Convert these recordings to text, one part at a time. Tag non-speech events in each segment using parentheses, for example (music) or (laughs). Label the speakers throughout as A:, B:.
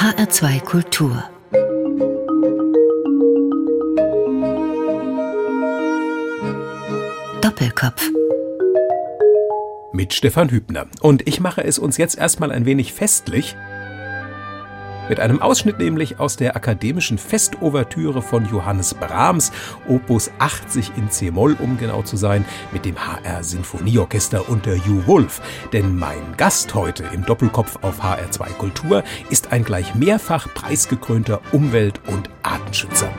A: HR2 Kultur. Doppelkopf.
B: Mit Stefan Hübner. Und ich mache es uns jetzt erstmal ein wenig festlich mit einem Ausschnitt nämlich aus der akademischen Festovertüre von Johannes Brahms, Opus 80 in C-Moll, um genau zu sein, mit dem HR Sinfonieorchester unter Hugh Wolf. Denn mein Gast heute im Doppelkopf auf HR2 Kultur ist ein gleich mehrfach preisgekrönter Umwelt- und Artenschützer.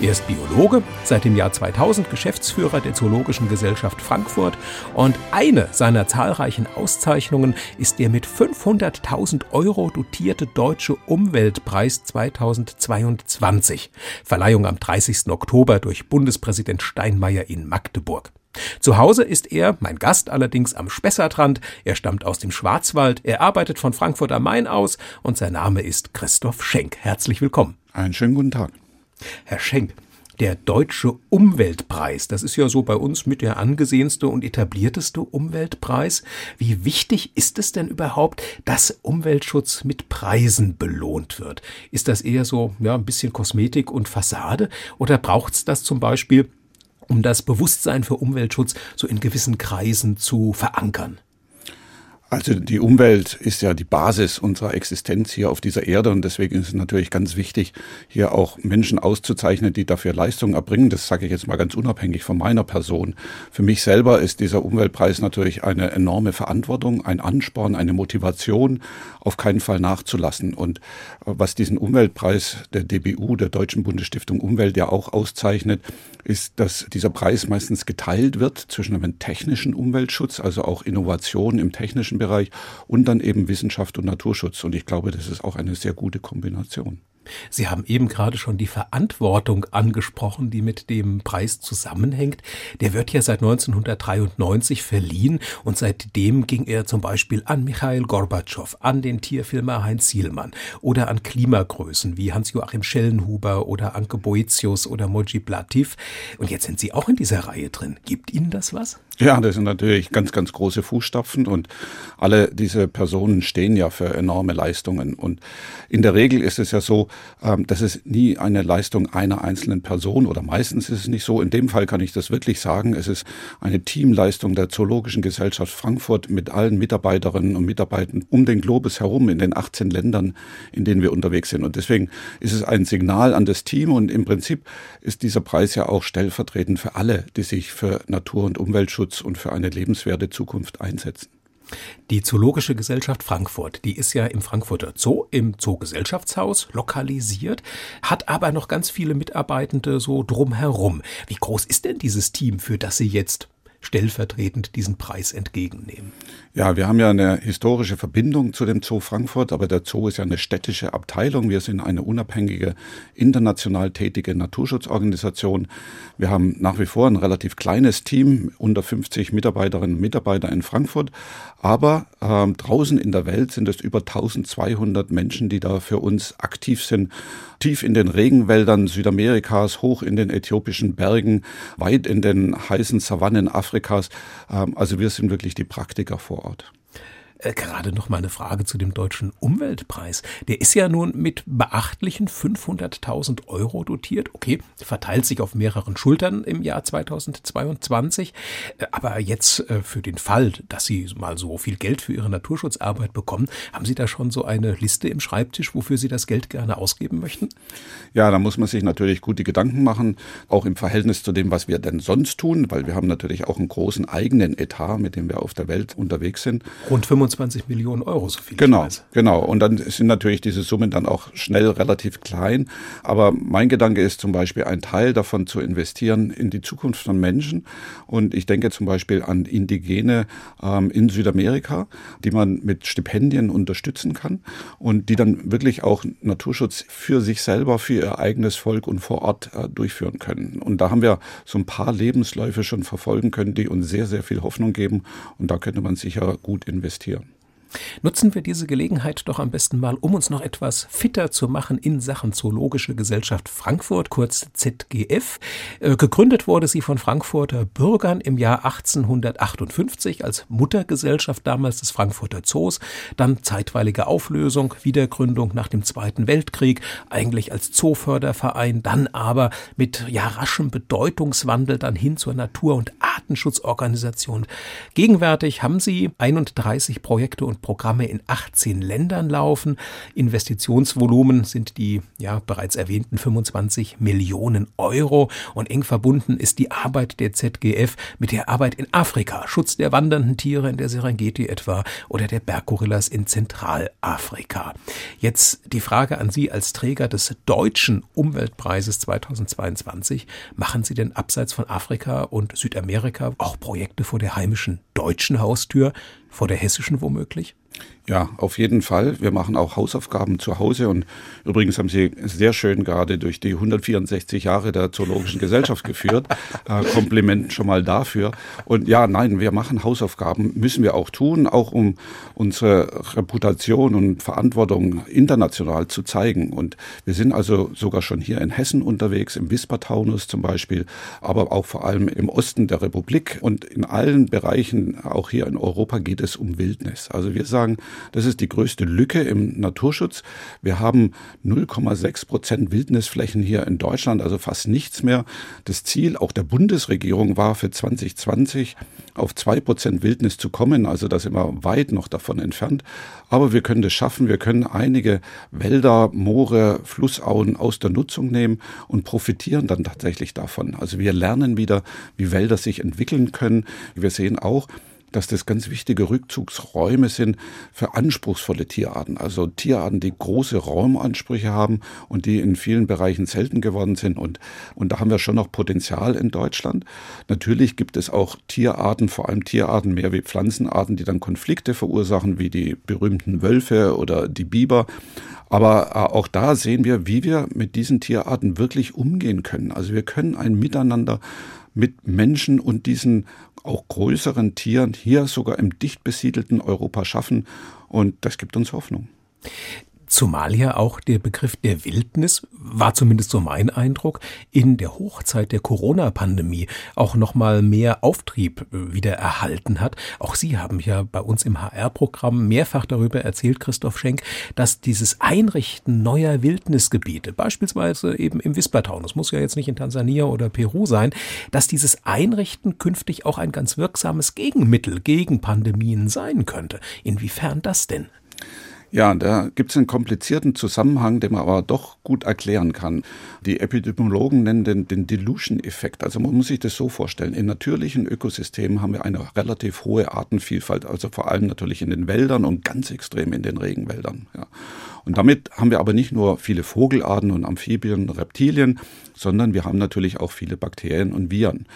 B: Er ist Biologe, seit dem Jahr 2000 Geschäftsführer der Zoologischen Gesellschaft Frankfurt und eine seiner zahlreichen Auszeichnungen ist der mit 500.000 Euro dotierte Deutsche Umweltpreis 2022. Verleihung am 30. Oktober durch Bundespräsident Steinmeier in Magdeburg. Zu Hause ist er, mein Gast allerdings am Spessartrand. Er stammt aus dem Schwarzwald, er arbeitet von Frankfurt am Main aus und sein Name ist Christoph Schenk. Herzlich willkommen.
C: Einen schönen guten Tag.
B: Herr Schenk, der Deutsche Umweltpreis, das ist ja so bei uns mit der angesehenste und etablierteste Umweltpreis. Wie wichtig ist es denn überhaupt, dass Umweltschutz mit Preisen belohnt wird? Ist das eher so ja, ein bisschen Kosmetik und Fassade oder braucht es das zum Beispiel, um das Bewusstsein für Umweltschutz so in gewissen Kreisen zu verankern?
C: Also die Umwelt ist ja die Basis unserer Existenz hier auf dieser Erde und deswegen ist es natürlich ganz wichtig, hier auch Menschen auszuzeichnen, die dafür Leistungen erbringen. Das sage ich jetzt mal ganz unabhängig von meiner Person. Für mich selber ist dieser Umweltpreis natürlich eine enorme Verantwortung, ein Ansporn, eine Motivation, auf keinen Fall nachzulassen. Und was diesen Umweltpreis der DBU, der Deutschen Bundesstiftung Umwelt, ja auch auszeichnet, ist, dass dieser Preis meistens geteilt wird zwischen einem technischen Umweltschutz, also auch Innovation im technischen Bereich und dann eben Wissenschaft und Naturschutz. Und ich glaube, das ist auch eine sehr gute Kombination.
B: Sie haben eben gerade schon die Verantwortung angesprochen, die mit dem Preis zusammenhängt. Der wird ja seit 1993 verliehen und seitdem ging er zum Beispiel an Michael Gorbatschow, an den Tierfilmer Heinz Sielmann oder an Klimagrößen wie Hans-Joachim Schellenhuber oder Anke Boetius oder Moji Blativ. Und jetzt sind Sie auch in dieser Reihe drin. Gibt Ihnen das was?
C: Ja, das sind natürlich ganz, ganz große Fußstapfen und alle diese Personen stehen ja für enorme Leistungen. Und in der Regel ist es ja so, ähm, das ist nie eine Leistung einer einzelnen Person oder meistens ist es nicht so. In dem Fall kann ich das wirklich sagen. Es ist eine Teamleistung der Zoologischen Gesellschaft Frankfurt mit allen Mitarbeiterinnen und Mitarbeitern um den Globus herum in den 18 Ländern, in denen wir unterwegs sind. Und deswegen ist es ein Signal an das Team und im Prinzip ist dieser Preis ja auch stellvertretend für alle, die sich für Natur- und Umweltschutz und für eine lebenswerte Zukunft einsetzen.
B: Die Zoologische Gesellschaft Frankfurt, die ist ja im Frankfurter Zoo, im Zoogesellschaftshaus lokalisiert, hat aber noch ganz viele Mitarbeitende so drumherum. Wie groß ist denn dieses Team, für das Sie jetzt stellvertretend diesen Preis entgegennehmen?
C: Ja, wir haben ja eine historische Verbindung zu dem Zoo Frankfurt, aber der Zoo ist ja eine städtische Abteilung. Wir sind eine unabhängige, international tätige Naturschutzorganisation. Wir haben nach wie vor ein relativ kleines Team, unter 50 Mitarbeiterinnen und Mitarbeiter in Frankfurt. Aber äh, draußen in der Welt sind es über 1200 Menschen, die da für uns aktiv sind. Tief in den Regenwäldern Südamerikas, hoch in den äthiopischen Bergen, weit in den heißen Savannen Afrikas. Ähm, also wir sind wirklich die Praktiker vor Ort.
B: Äh, gerade noch mal eine Frage zu dem deutschen Umweltpreis. Der ist ja nun mit beachtlichen 500.000 Euro dotiert. Okay, verteilt sich auf mehreren Schultern im Jahr 2022. Äh, aber jetzt äh, für den Fall, dass Sie mal so viel Geld für Ihre Naturschutzarbeit bekommen, haben Sie da schon so eine Liste im Schreibtisch, wofür Sie das Geld gerne ausgeben möchten?
C: Ja, da muss man sich natürlich gute Gedanken machen, auch im Verhältnis zu dem, was wir denn sonst tun, weil wir haben natürlich auch einen großen eigenen Etat, mit dem wir auf der Welt unterwegs sind.
B: Rund 25 25 Millionen Euro, so viel
C: genau, Genau, und dann sind natürlich diese Summen dann auch schnell relativ klein. Aber mein Gedanke ist zum Beispiel, einen Teil davon zu investieren in die Zukunft von Menschen. Und ich denke zum Beispiel an Indigene ähm, in Südamerika, die man mit Stipendien unterstützen kann und die dann wirklich auch Naturschutz für sich selber, für ihr eigenes Volk und vor Ort äh, durchführen können. Und da haben wir so ein paar Lebensläufe schon verfolgen können, die uns sehr, sehr viel Hoffnung geben. Und da könnte man sicher gut investieren.
B: Nutzen wir diese Gelegenheit doch am besten mal, um uns noch etwas fitter zu machen in Sachen Zoologische Gesellschaft Frankfurt, kurz ZGF. Äh, gegründet wurde sie von Frankfurter Bürgern im Jahr 1858 als Muttergesellschaft damals des Frankfurter Zoos, dann zeitweilige Auflösung, Wiedergründung nach dem Zweiten Weltkrieg, eigentlich als Zooförderverein, dann aber mit ja raschem Bedeutungswandel dann hin zur Natur- und Artenschutzorganisation. Gegenwärtig haben sie 31 Projekte und Programme in 18 Ländern laufen. Investitionsvolumen sind die ja bereits erwähnten 25 Millionen Euro und eng verbunden ist die Arbeit der ZGF mit der Arbeit in Afrika, Schutz der wandernden Tiere in der Serengeti etwa oder der Berggorillas in Zentralafrika. Jetzt die Frage an Sie als Träger des deutschen Umweltpreises 2022. Machen Sie denn abseits von Afrika und Südamerika auch Projekte vor der heimischen deutschen Haustür, vor der hessischen womöglich?
C: Ja, auf jeden Fall. Wir machen auch Hausaufgaben zu Hause und übrigens haben Sie sehr schön gerade durch die 164 Jahre der Zoologischen Gesellschaft (laughs) geführt. Äh, Kompliment schon mal dafür. Und ja, nein, wir machen Hausaufgaben, müssen wir auch tun, auch um unsere Reputation und Verantwortung international zu zeigen. Und wir sind also sogar schon hier in Hessen unterwegs, im Wispertaunus zum Beispiel, aber auch vor allem im Osten der Republik und in allen Bereichen, auch hier in Europa geht es um Wildnis. Also wir sagen, das ist die größte Lücke im Naturschutz. Wir haben 0,6 Prozent Wildnisflächen hier in Deutschland, also fast nichts mehr. Das Ziel auch der Bundesregierung war für 2020 auf zwei Prozent Wildnis zu kommen. Also da sind wir weit noch davon entfernt. Aber wir können das schaffen. Wir können einige Wälder, Moore, Flussauen aus der Nutzung nehmen und profitieren dann tatsächlich davon. Also wir lernen wieder, wie Wälder sich entwickeln können. Wir sehen auch, dass das ganz wichtige Rückzugsräume sind für anspruchsvolle Tierarten. Also Tierarten, die große Raumansprüche haben und die in vielen Bereichen selten geworden sind. Und, und da haben wir schon noch Potenzial in Deutschland. Natürlich gibt es auch Tierarten, vor allem Tierarten mehr wie Pflanzenarten, die dann Konflikte verursachen, wie die berühmten Wölfe oder die Biber. Aber äh, auch da sehen wir, wie wir mit diesen Tierarten wirklich umgehen können. Also wir können ein Miteinander mit Menschen und diesen auch größeren Tieren hier sogar im dicht besiedelten Europa schaffen. Und das gibt uns Hoffnung.
B: Zumal ja auch der Begriff der Wildnis, war zumindest so mein Eindruck, in der Hochzeit der Corona-Pandemie auch nochmal mehr Auftrieb äh, wieder erhalten hat. Auch Sie haben ja bei uns im HR-Programm mehrfach darüber erzählt, Christoph Schenk, dass dieses Einrichten neuer Wildnisgebiete, beispielsweise eben im Wispertaun, das muss ja jetzt nicht in Tansania oder Peru sein, dass dieses Einrichten künftig auch ein ganz wirksames Gegenmittel gegen Pandemien sein könnte. Inwiefern das denn?
C: Ja, da gibt es einen komplizierten Zusammenhang, den man aber doch gut erklären kann. Die Epidemiologen nennen den, den Dilution-Effekt. Also man muss sich das so vorstellen. In natürlichen Ökosystemen haben wir eine relativ hohe Artenvielfalt, also vor allem natürlich in den Wäldern und ganz extrem in den Regenwäldern. Ja. Und damit haben wir aber nicht nur viele Vogelarten und Amphibien, Reptilien, sondern wir haben natürlich auch viele Bakterien und Viren.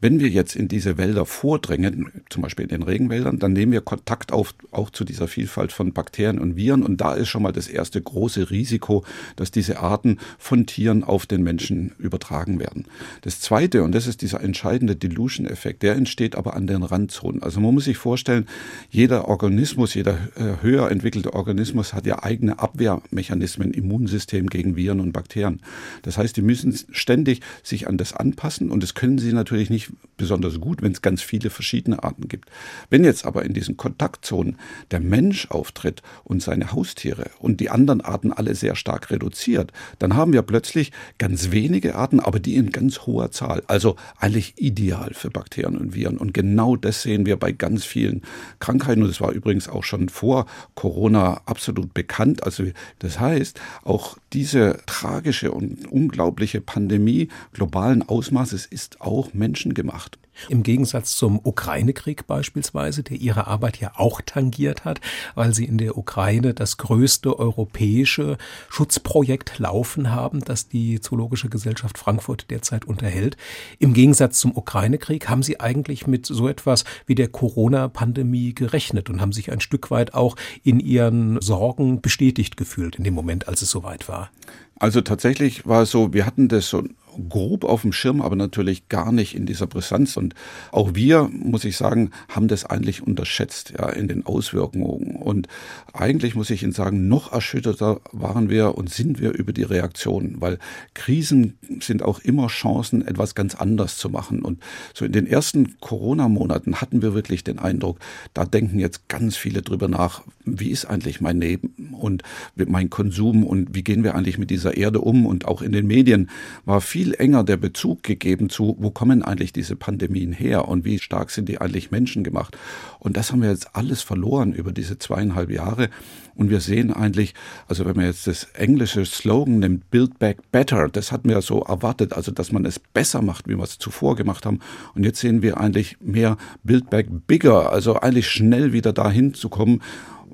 C: Wenn wir jetzt in diese Wälder vordrängen, zum Beispiel in den Regenwäldern, dann nehmen wir Kontakt auf auch zu dieser Vielfalt von Bakterien und Viren und da ist schon mal das erste große Risiko, dass diese Arten von Tieren auf den Menschen übertragen werden. Das zweite, und das ist dieser entscheidende Dilution-Effekt, der entsteht aber an den Randzonen. Also man muss sich vorstellen, jeder Organismus, jeder äh, höher entwickelte Organismus hat ja eigene Abwehrmechanismen, Immunsystem gegen Viren und Bakterien. Das heißt, die müssen ständig sich an das anpassen und das können sie natürlich nicht besonders gut, wenn es ganz viele verschiedene Arten gibt. Wenn jetzt aber in diesen Kontaktzonen der Mensch auftritt und seine Haustiere und die anderen Arten alle sehr stark reduziert, dann haben wir plötzlich ganz wenige Arten, aber die in ganz hoher Zahl. Also eigentlich ideal für Bakterien und Viren. Und genau das sehen wir bei ganz vielen Krankheiten. Und das war übrigens auch schon vor Corona absolut bekannt. Also das heißt, auch diese tragische und unglaubliche Pandemie globalen Ausmaßes ist auch menschengemacht.
B: Im Gegensatz zum Ukraine-Krieg beispielsweise, der ihre Arbeit ja auch tangiert hat, weil sie in der Ukraine das größte europäische Schutzprojekt laufen haben, das die Zoologische Gesellschaft Frankfurt derzeit unterhält. Im Gegensatz zum Ukraine-Krieg haben sie eigentlich mit so etwas wie der Corona-Pandemie gerechnet und haben sich ein Stück weit auch in ihren Sorgen bestätigt gefühlt in dem Moment, als es soweit war.
C: Also tatsächlich war es so, wir hatten das so grob auf dem Schirm, aber natürlich gar nicht in dieser Brisanz. Und auch wir, muss ich sagen, haben das eigentlich unterschätzt, ja, in den Auswirkungen. Und eigentlich muss ich Ihnen sagen, noch erschütterter waren wir und sind wir über die Reaktionen, weil Krisen sind auch immer Chancen, etwas ganz anders zu machen. Und so in den ersten Corona-Monaten hatten wir wirklich den Eindruck, da denken jetzt ganz viele drüber nach, wie ist eigentlich mein Leben und mein Konsum und wie gehen wir eigentlich mit dieser Erde um? Und auch in den Medien war viel viel enger der Bezug gegeben zu, wo kommen eigentlich diese Pandemien her und wie stark sind die eigentlich menschengemacht. Und das haben wir jetzt alles verloren über diese zweieinhalb Jahre. Und wir sehen eigentlich, also wenn man jetzt das englische Slogan nimmt, Build Back Better, das hatten wir so erwartet, also dass man es besser macht, wie wir es zuvor gemacht haben. Und jetzt sehen wir eigentlich mehr Build Back Bigger, also eigentlich schnell wieder dahin zu kommen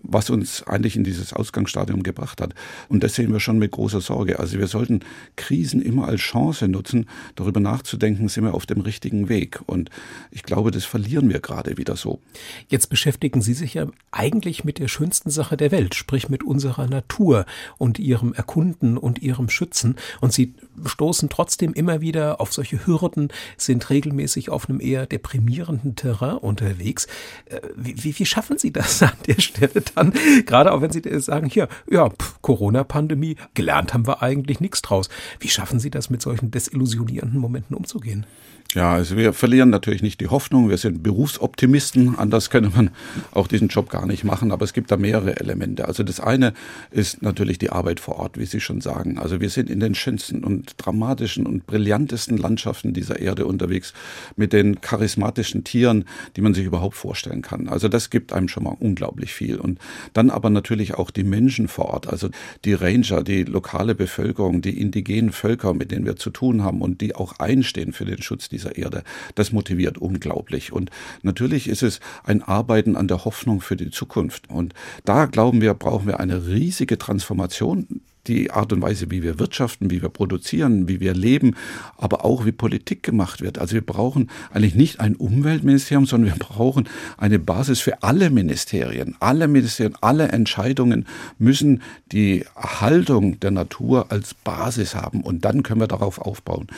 C: was uns eigentlich in dieses Ausgangsstadium gebracht hat. Und das sehen wir schon mit großer Sorge. Also wir sollten Krisen immer als Chance nutzen, darüber nachzudenken, sind wir auf dem richtigen Weg. Und ich glaube, das verlieren wir gerade wieder so.
B: Jetzt beschäftigen Sie sich ja eigentlich mit der schönsten Sache der Welt, sprich mit unserer Natur und ihrem Erkunden und ihrem Schützen. Und Sie stoßen trotzdem immer wieder auf solche Hürden, sind regelmäßig auf einem eher deprimierenden Terrain unterwegs. Äh, wie, wie schaffen Sie das an der Stelle dann, (laughs) gerade auch wenn Sie sagen, hier, ja, Corona-Pandemie, gelernt haben wir eigentlich nichts draus. Wie schaffen Sie das, mit solchen desillusionierenden Momenten umzugehen?
C: Ja, also wir verlieren natürlich nicht die Hoffnung. Wir sind Berufsoptimisten. Anders könnte man auch diesen Job gar nicht machen. Aber es gibt da mehrere Elemente. Also das eine ist natürlich die Arbeit vor Ort, wie Sie schon sagen. Also wir sind in den schönsten und dramatischen und brillantesten Landschaften dieser Erde unterwegs mit den charismatischen Tieren, die man sich überhaupt vorstellen kann. Also das gibt einem schon mal unglaublich viel. Und dann aber natürlich auch die Menschen vor Ort. Also die Ranger, die lokale Bevölkerung, die indigenen Völker, mit denen wir zu tun haben und die auch einstehen für den Schutz dieser dieser Erde. Das motiviert unglaublich. Und natürlich ist es ein Arbeiten an der Hoffnung für die Zukunft. Und da glauben wir, brauchen wir eine riesige Transformation die Art und Weise, wie wir wirtschaften, wie wir produzieren, wie wir leben, aber auch wie Politik gemacht wird. Also wir brauchen eigentlich nicht ein Umweltministerium, sondern wir brauchen eine Basis für alle Ministerien. Alle Ministerien, alle Entscheidungen müssen die Erhaltung der Natur als Basis haben und dann können wir darauf aufbauen.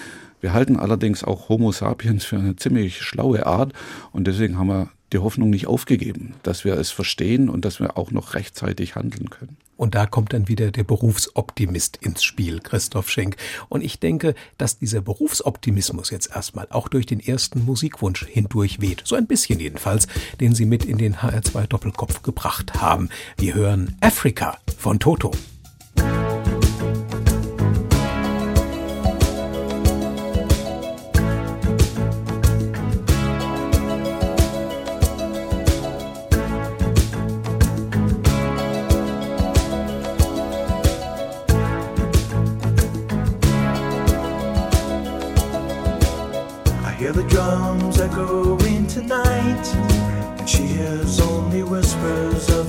C: Wir halten allerdings auch Homo sapiens für eine ziemlich schlaue Art und deswegen haben wir die Hoffnung nicht aufgegeben, dass wir es verstehen und dass wir auch noch rechtzeitig handeln können.
B: Und da kommt dann wieder der Berufsoptimist ins Spiel, Christoph Schenk. Und ich denke, dass dieser Berufsoptimismus jetzt erstmal auch durch den ersten Musikwunsch hindurch weht. So ein bisschen jedenfalls, den Sie mit in den HR2 Doppelkopf gebracht haben. Wir hören Africa von Toto.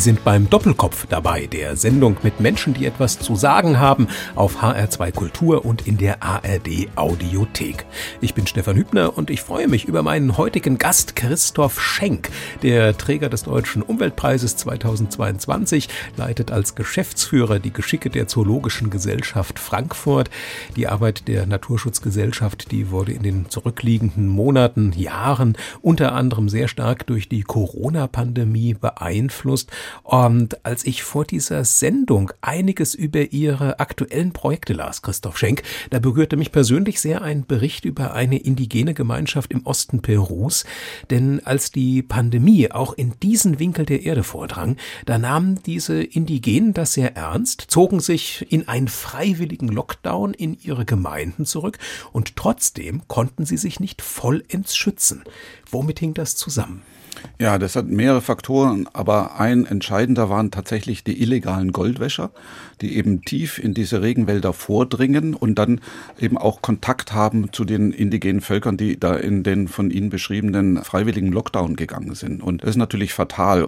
B: Sind beim Doppelkopf dabei, der Sendung mit Menschen, die etwas zu sagen haben, auf HR2 Kultur und in der ARD Audiothek. Ich bin Stefan Hübner und ich freue mich über meinen heutigen Gast Christoph Schenk, der Träger des Deutschen Umweltpreises 2022, leitet als Geschäftsführer die Geschicke der Zoologischen Gesellschaft Frankfurt. Die Arbeit der Naturschutzgesellschaft, die wurde in den zurückliegenden Monaten, Jahren unter anderem sehr stark durch die Corona-Pandemie beeinflusst. Und als ich vor dieser Sendung einiges über Ihre aktuellen Projekte las, Christoph Schenk, da berührte mich persönlich sehr ein Bericht über eine indigene Gemeinschaft im Osten Perus. Denn als die Pandemie auch in diesen Winkel der Erde vordrang, da nahmen diese Indigenen das sehr ernst, zogen sich in einen freiwilligen Lockdown in ihre Gemeinden zurück und trotzdem konnten sie sich nicht vollends schützen. Womit hing das zusammen?
C: Ja, das hat mehrere Faktoren, aber ein entscheidender waren tatsächlich die illegalen Goldwäscher, die eben tief in diese Regenwälder vordringen und dann eben auch Kontakt haben zu den indigenen Völkern, die da in den von Ihnen beschriebenen freiwilligen Lockdown gegangen sind. Und das ist natürlich fatal.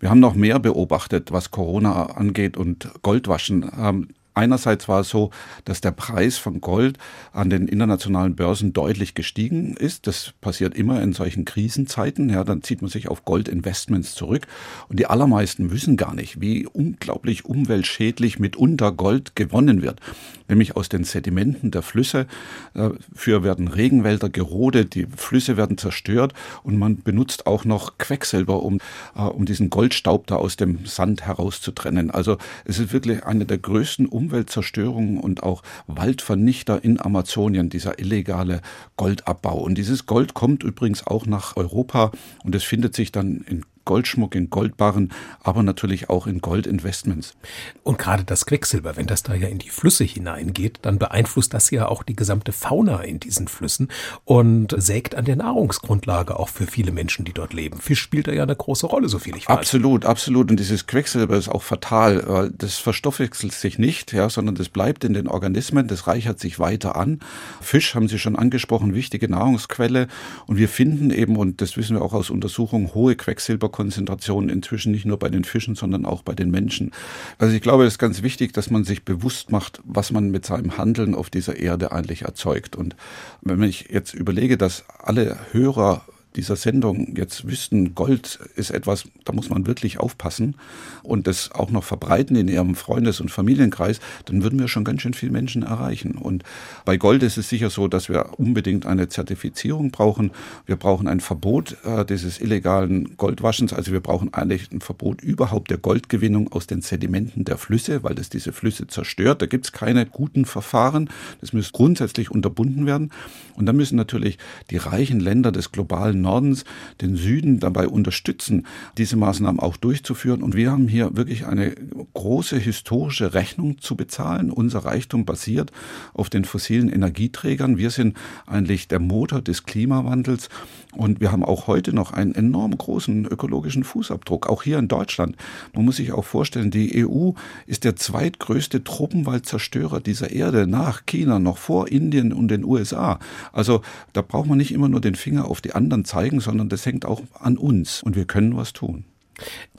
C: Wir haben noch mehr beobachtet, was Corona angeht und Goldwaschen. Einerseits war es so, dass der Preis von Gold an den internationalen Börsen deutlich gestiegen ist. Das passiert immer in solchen Krisenzeiten. Ja, dann zieht man sich auf Goldinvestments zurück. Und die allermeisten wissen gar nicht, wie unglaublich umweltschädlich mitunter Gold gewonnen wird. Nämlich aus den Sedimenten der Flüsse. Dafür werden Regenwälder gerodet, die Flüsse werden zerstört und man benutzt auch noch Quecksilber, um, um diesen Goldstaub da aus dem Sand herauszutrennen. Also es ist wirklich eine der größten Umweltzerstörung und auch Waldvernichter in Amazonien, dieser illegale Goldabbau. Und dieses Gold kommt übrigens auch nach Europa und es findet sich dann in Goldschmuck, in Goldbarren, aber natürlich auch in Goldinvestments.
B: Und gerade das Quecksilber, wenn das da ja in die Flüsse hineingeht, dann beeinflusst das ja auch die gesamte Fauna in diesen Flüssen und sägt an der Nahrungsgrundlage auch für viele Menschen, die dort leben. Fisch spielt da ja eine große Rolle, so viel ich weiß.
C: Absolut, absolut. Und dieses Quecksilber ist auch fatal, weil das verstoffwechselt sich nicht, ja, sondern das bleibt in den Organismen, das reichert sich weiter an. Fisch haben Sie schon angesprochen, wichtige Nahrungsquelle. Und wir finden eben, und das wissen wir auch aus Untersuchungen, hohe Quecksilber Konzentrationen inzwischen nicht nur bei den Fischen, sondern auch bei den Menschen. Also ich glaube, es ist ganz wichtig, dass man sich bewusst macht, was man mit seinem Handeln auf dieser Erde eigentlich erzeugt. Und wenn ich jetzt überlege, dass alle Hörer dieser Sendung jetzt wüssten, Gold ist etwas, da muss man wirklich aufpassen und das auch noch verbreiten in ihrem Freundes- und Familienkreis, dann würden wir schon ganz schön viele Menschen erreichen. Und bei Gold ist es sicher so, dass wir unbedingt eine Zertifizierung brauchen. Wir brauchen ein Verbot äh, dieses illegalen Goldwaschens. Also wir brauchen eigentlich ein Verbot überhaupt der Goldgewinnung aus den Sedimenten der Flüsse, weil das diese Flüsse zerstört. Da gibt es keine guten Verfahren. Das muss grundsätzlich unterbunden werden. Und dann müssen natürlich die reichen Länder des globalen Nordens den Süden dabei unterstützen, diese Maßnahmen auch durchzuführen. Und wir haben hier wirklich eine große historische Rechnung zu bezahlen. Unser Reichtum basiert auf den fossilen Energieträgern. Wir sind eigentlich der Motor des Klimawandels. Und wir haben auch heute noch einen enorm großen ökologischen Fußabdruck, auch hier in Deutschland. Man muss sich auch vorstellen, die EU ist der zweitgrößte Tropenwaldzerstörer dieser Erde nach China, noch vor Indien und den USA. Also da braucht man nicht immer nur den Finger auf die anderen zeigen, sondern das hängt auch an uns und wir können was tun.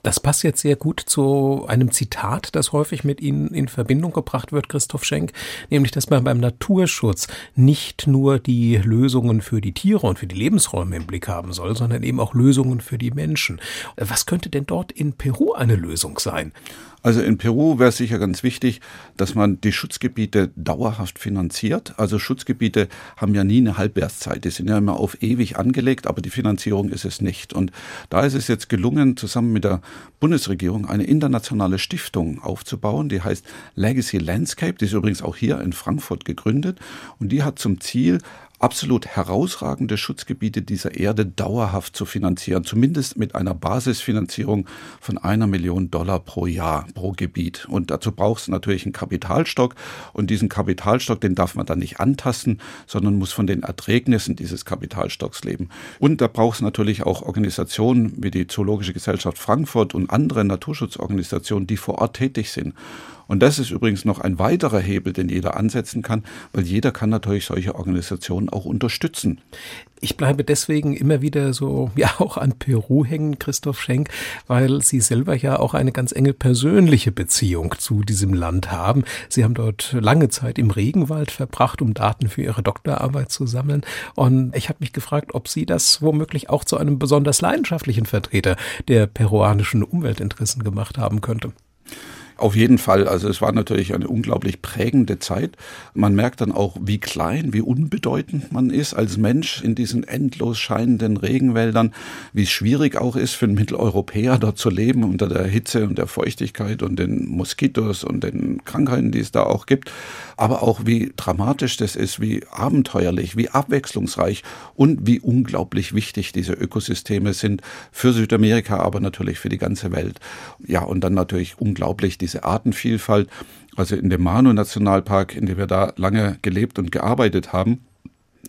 B: Das passt jetzt sehr gut zu einem Zitat, das häufig mit Ihnen in Verbindung gebracht wird, Christoph Schenk, nämlich, dass man beim Naturschutz nicht nur die Lösungen für die Tiere und für die Lebensräume im Blick haben soll, sondern eben auch Lösungen für die Menschen. Was könnte denn dort in Peru eine Lösung sein?
C: Also in Peru wäre es sicher ganz wichtig, dass man die Schutzgebiete dauerhaft finanziert. Also Schutzgebiete haben ja nie eine Halbwertszeit. Die sind ja immer auf ewig angelegt, aber die Finanzierung ist es nicht. Und da ist es jetzt gelungen, zusammen mit der Bundesregierung eine internationale Stiftung aufzubauen, die heißt Legacy Landscape. Die ist übrigens auch hier in Frankfurt gegründet. Und die hat zum Ziel, absolut herausragende Schutzgebiete dieser Erde dauerhaft zu finanzieren, zumindest mit einer Basisfinanzierung von einer Million Dollar pro Jahr pro Gebiet. Und dazu braucht es natürlich einen Kapitalstock und diesen Kapitalstock, den darf man dann nicht antasten, sondern muss von den Erträgnissen dieses Kapitalstocks leben. Und da braucht es natürlich auch Organisationen wie die Zoologische Gesellschaft Frankfurt und andere Naturschutzorganisationen, die vor Ort tätig sind. Und das ist übrigens noch ein weiterer Hebel, den jeder ansetzen kann, weil jeder kann natürlich solche Organisationen auch unterstützen.
B: Ich bleibe deswegen immer wieder so, ja, (laughs) auch an Peru hängen, Christoph Schenk, weil Sie selber ja auch eine ganz enge persönliche Beziehung zu diesem Land haben. Sie haben dort lange Zeit im Regenwald verbracht, um Daten für Ihre Doktorarbeit zu sammeln. Und ich habe mich gefragt, ob Sie das womöglich auch zu einem besonders leidenschaftlichen Vertreter der peruanischen Umweltinteressen gemacht haben könnte.
C: Auf jeden Fall. Also es war natürlich eine unglaublich prägende Zeit. Man merkt dann auch, wie klein, wie unbedeutend man ist als Mensch in diesen endlos scheinenden Regenwäldern, wie es schwierig auch ist für einen Mitteleuropäer dort zu leben unter der Hitze und der Feuchtigkeit und den Moskitos und den Krankheiten, die es da auch gibt. Aber auch wie dramatisch das ist, wie abenteuerlich, wie abwechslungsreich und wie unglaublich wichtig diese Ökosysteme sind für Südamerika, aber natürlich für die ganze Welt. Ja, und dann natürlich unglaublich diese Artenvielfalt. Also in dem Manu-Nationalpark, in dem wir da lange gelebt und gearbeitet haben,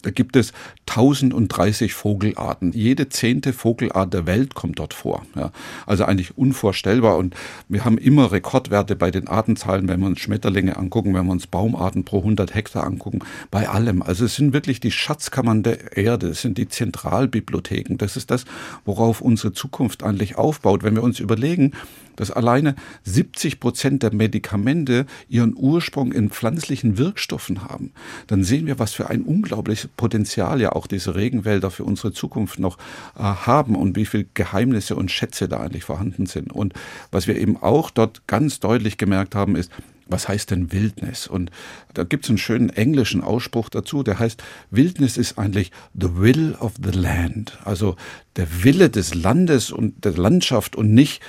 C: da gibt es 1030 Vogelarten. Jede zehnte Vogelart der Welt kommt dort vor. Ja, also eigentlich unvorstellbar. Und wir haben immer Rekordwerte bei den Artenzahlen, wenn wir uns Schmetterlinge angucken, wenn wir uns Baumarten pro 100 Hektar angucken, bei allem. Also es sind wirklich die Schatzkammern der Erde, es sind die Zentralbibliotheken. Das ist das, worauf unsere Zukunft eigentlich aufbaut. Wenn wir uns überlegen, dass alleine 70 Prozent der Medikamente ihren Ursprung in pflanzlichen Wirkstoffen haben, dann sehen wir, was für ein unglaubliches Potenzial ja auch diese Regenwälder für unsere Zukunft noch äh, haben und wie viel Geheimnisse und Schätze da eigentlich vorhanden sind. Und was wir eben auch dort ganz deutlich gemerkt haben, ist, was heißt denn Wildnis? Und da gibt es einen schönen englischen Ausspruch dazu, der heißt, Wildnis ist eigentlich the will of the land, also der Wille des Landes und der Landschaft und nicht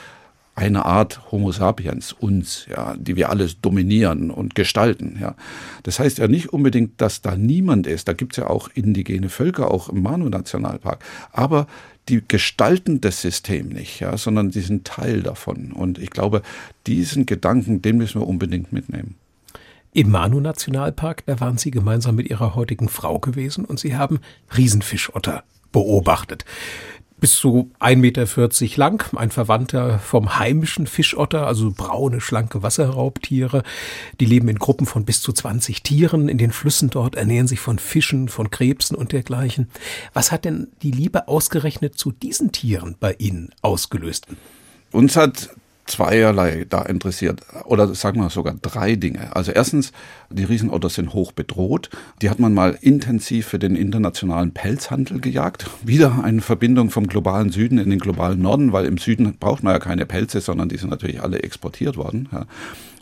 C: eine Art Homo sapiens, uns, ja, die wir alles dominieren und gestalten. Ja. Das heißt ja nicht unbedingt, dass da niemand ist. Da gibt es ja auch indigene Völker, auch im Manu-Nationalpark. Aber die gestalten das System nicht, ja, sondern die sind Teil davon. Und ich glaube, diesen Gedanken, den müssen wir unbedingt mitnehmen.
B: Im Manu-Nationalpark, da waren Sie gemeinsam mit Ihrer heutigen Frau gewesen und Sie haben Riesenfischotter beobachtet bis zu 1,40 Meter lang, ein Verwandter vom heimischen Fischotter, also braune, schlanke Wasserraubtiere. Die leben in Gruppen von bis zu 20 Tieren in den Flüssen dort, ernähren sich von Fischen, von Krebsen und dergleichen. Was hat denn die Liebe ausgerechnet zu diesen Tieren bei Ihnen ausgelöst?
C: Uns hat zweierlei da interessiert. Oder sagen wir sogar drei Dinge. Also erstens, die Riesenotter sind hoch bedroht. Die hat man mal intensiv für den internationalen Pelzhandel gejagt. Wieder eine Verbindung vom globalen Süden in den globalen Norden, weil im Süden braucht man ja keine Pelze, sondern die sind natürlich alle exportiert worden. Ja.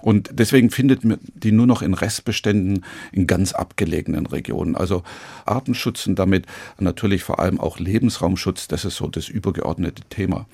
C: Und deswegen findet man die nur noch in Restbeständen in ganz abgelegenen Regionen. Also Artenschutz und damit natürlich vor allem auch Lebensraumschutz, das ist so das übergeordnete Thema.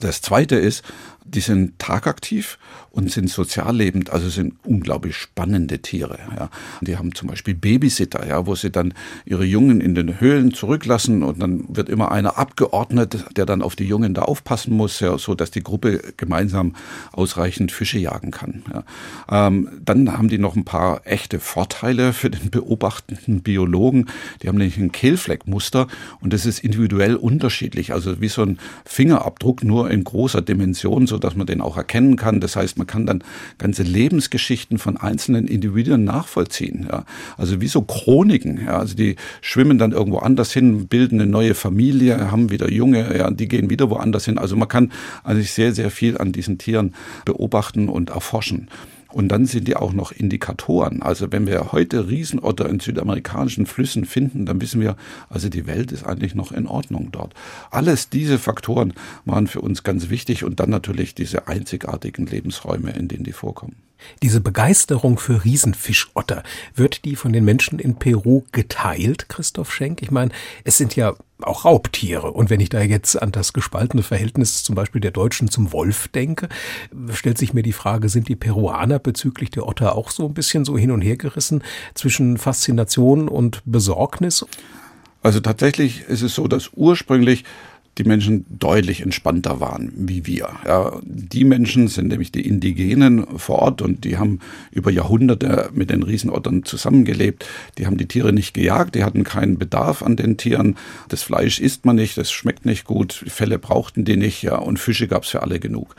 C: Das zweite ist, die sind tagaktiv und sind soziallebend, also sind unglaublich spannende Tiere. Ja. Die haben zum Beispiel Babysitter, ja, wo sie dann ihre Jungen in den Höhlen zurücklassen und dann wird immer einer abgeordnet, der dann auf die Jungen da aufpassen muss, ja, so dass die Gruppe gemeinsam ausreichend Fische jagen kann. Ja. Ähm, dann haben die noch ein paar echte Vorteile für den beobachtenden Biologen. Die haben nämlich ein Kehlfleckmuster und das ist individuell unterschiedlich, also wie so ein Fingerabdruck nur in großer Dimension, so dass man den auch erkennen kann. Das heißt, man kann dann ganze Lebensgeschichten von einzelnen Individuen nachvollziehen. Ja. Also wie so Chroniken. Ja. Also die schwimmen dann irgendwo anders hin, bilden eine neue Familie, haben wieder Junge, ja, die gehen wieder woanders hin. Also man kann eigentlich sehr, sehr viel an diesen Tieren beobachten und erforschen. Und dann sind die auch noch Indikatoren. Also wenn wir heute Riesenotter in südamerikanischen Flüssen finden, dann wissen wir, also die Welt ist eigentlich noch in Ordnung dort. Alles diese Faktoren waren für uns ganz wichtig und dann natürlich diese einzigartigen Lebensräume, in denen die vorkommen.
B: Diese Begeisterung für Riesenfischotter, wird die von den Menschen in Peru geteilt, Christoph Schenk? Ich meine, es sind ja auch Raubtiere. Und wenn ich da jetzt an das gespaltene Verhältnis zum Beispiel der Deutschen zum Wolf denke, stellt sich mir die Frage, sind die Peruaner bezüglich der Otter auch so ein bisschen so hin und her gerissen zwischen Faszination und Besorgnis?
C: Also tatsächlich ist es so, dass ursprünglich die Menschen deutlich entspannter waren wie wir. Ja, die Menschen sind nämlich die Indigenen vor Ort und die haben über Jahrhunderte mit den Riesenottern zusammengelebt. Die haben die Tiere nicht gejagt, die hatten keinen Bedarf an den Tieren. Das Fleisch isst man nicht, das schmeckt nicht gut, Felle brauchten die nicht, ja, und Fische gab's für alle genug.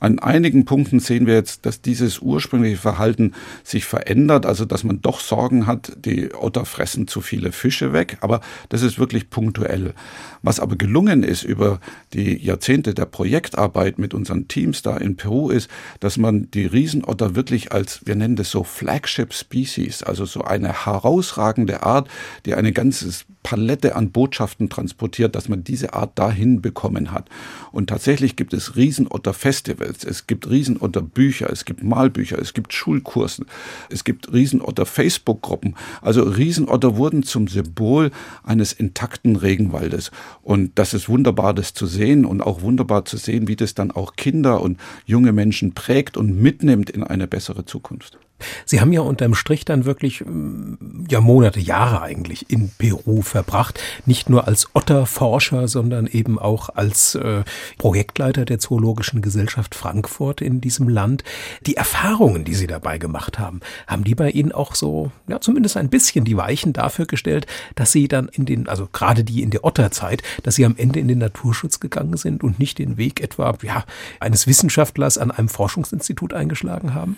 C: An einigen Punkten sehen wir jetzt, dass dieses ursprüngliche Verhalten sich verändert, also dass man doch Sorgen hat, die Otter fressen zu viele Fische weg, aber das ist wirklich punktuell. Was aber gelungen ist über die Jahrzehnte der Projektarbeit mit unseren Teams da in Peru ist, dass man die Riesenotter wirklich als, wir nennen das so Flagship Species, also so eine herausragende Art, die eine ganze Palette an Botschaften transportiert, dass man diese Art dahin bekommen hat. Und tatsächlich gibt es Riesenotter Festivals, es gibt Riesenotter Bücher, es gibt Malbücher, es gibt Schulkursen, es gibt Riesenotter Facebook-Gruppen. Also Riesenotter wurden zum Symbol eines intakten Regenwaldes. Und das ist wunderbar, das zu sehen und auch wunderbar zu sehen, wie das dann auch Kinder und junge Menschen prägt und mitnimmt in eine bessere Zukunft.
B: Sie haben ja unterm Strich dann wirklich mm, ja Monate, Jahre eigentlich in Peru verbracht, nicht nur als Otterforscher, sondern eben auch als äh, Projektleiter der Zoologischen Gesellschaft Frankfurt in diesem Land. Die Erfahrungen, die Sie dabei gemacht haben, haben die bei Ihnen auch so, ja zumindest ein bisschen die Weichen dafür gestellt, dass Sie dann in den, also gerade die in der Otterzeit, dass Sie am Ende in den Naturschutz gegangen sind und nicht den Weg etwa ja eines Wissenschaftlers an einem Forschungsinstitut eingeschlagen haben?